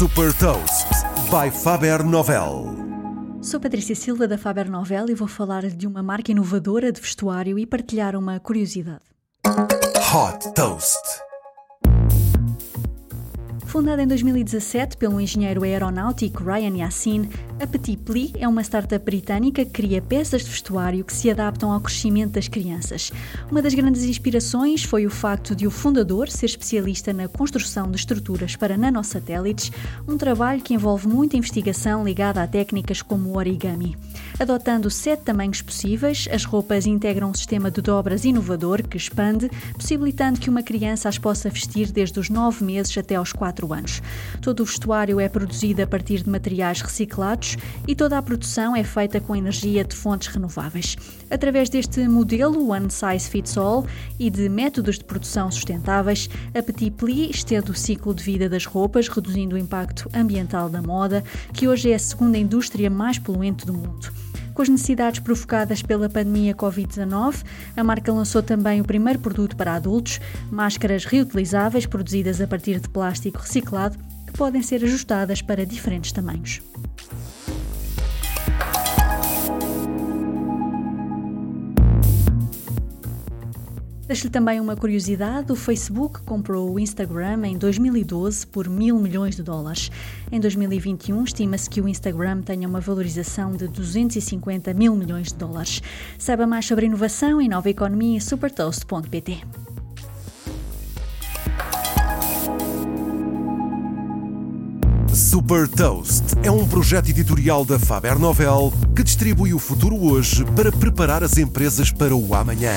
Super Toast by Faber Novel. Sou Patrícia Silva da Faber Novel e vou falar de uma marca inovadora de vestuário e partilhar uma curiosidade. Hot Toast. Fundada em 2017 pelo engenheiro aeronáutico Ryan Yassin, a Petit Pli é uma startup britânica que cria peças de vestuário que se adaptam ao crescimento das crianças. Uma das grandes inspirações foi o facto de o fundador ser especialista na construção de estruturas para nanosatélites, um trabalho que envolve muita investigação ligada a técnicas como o origami. Adotando sete tamanhos possíveis, as roupas integram um sistema de dobras inovador que expande, possibilitando que uma criança as possa vestir desde os 9 meses até aos 4 anos. Todo o vestuário é produzido a partir de materiais reciclados e toda a produção é feita com energia de fontes renováveis. Através deste modelo One Size Fits All e de métodos de produção sustentáveis, a Petit Pli estende o ciclo de vida das roupas, reduzindo o impacto ambiental da moda, que hoje é a segunda indústria mais poluente do mundo. Com as necessidades provocadas pela pandemia Covid-19, a marca lançou também o primeiro produto para adultos, máscaras reutilizáveis produzidas a partir de plástico reciclado, que podem ser ajustadas para diferentes tamanhos. Deixo-lhe também uma curiosidade: o Facebook comprou o Instagram em 2012 por mil milhões de dólares. Em 2021, estima-se que o Instagram tenha uma valorização de 250 mil milhões de dólares. Saiba mais sobre inovação e nova economia em supertoast.pt. Super Toast é um projeto editorial da Faber Novel que distribui o futuro hoje para preparar as empresas para o amanhã.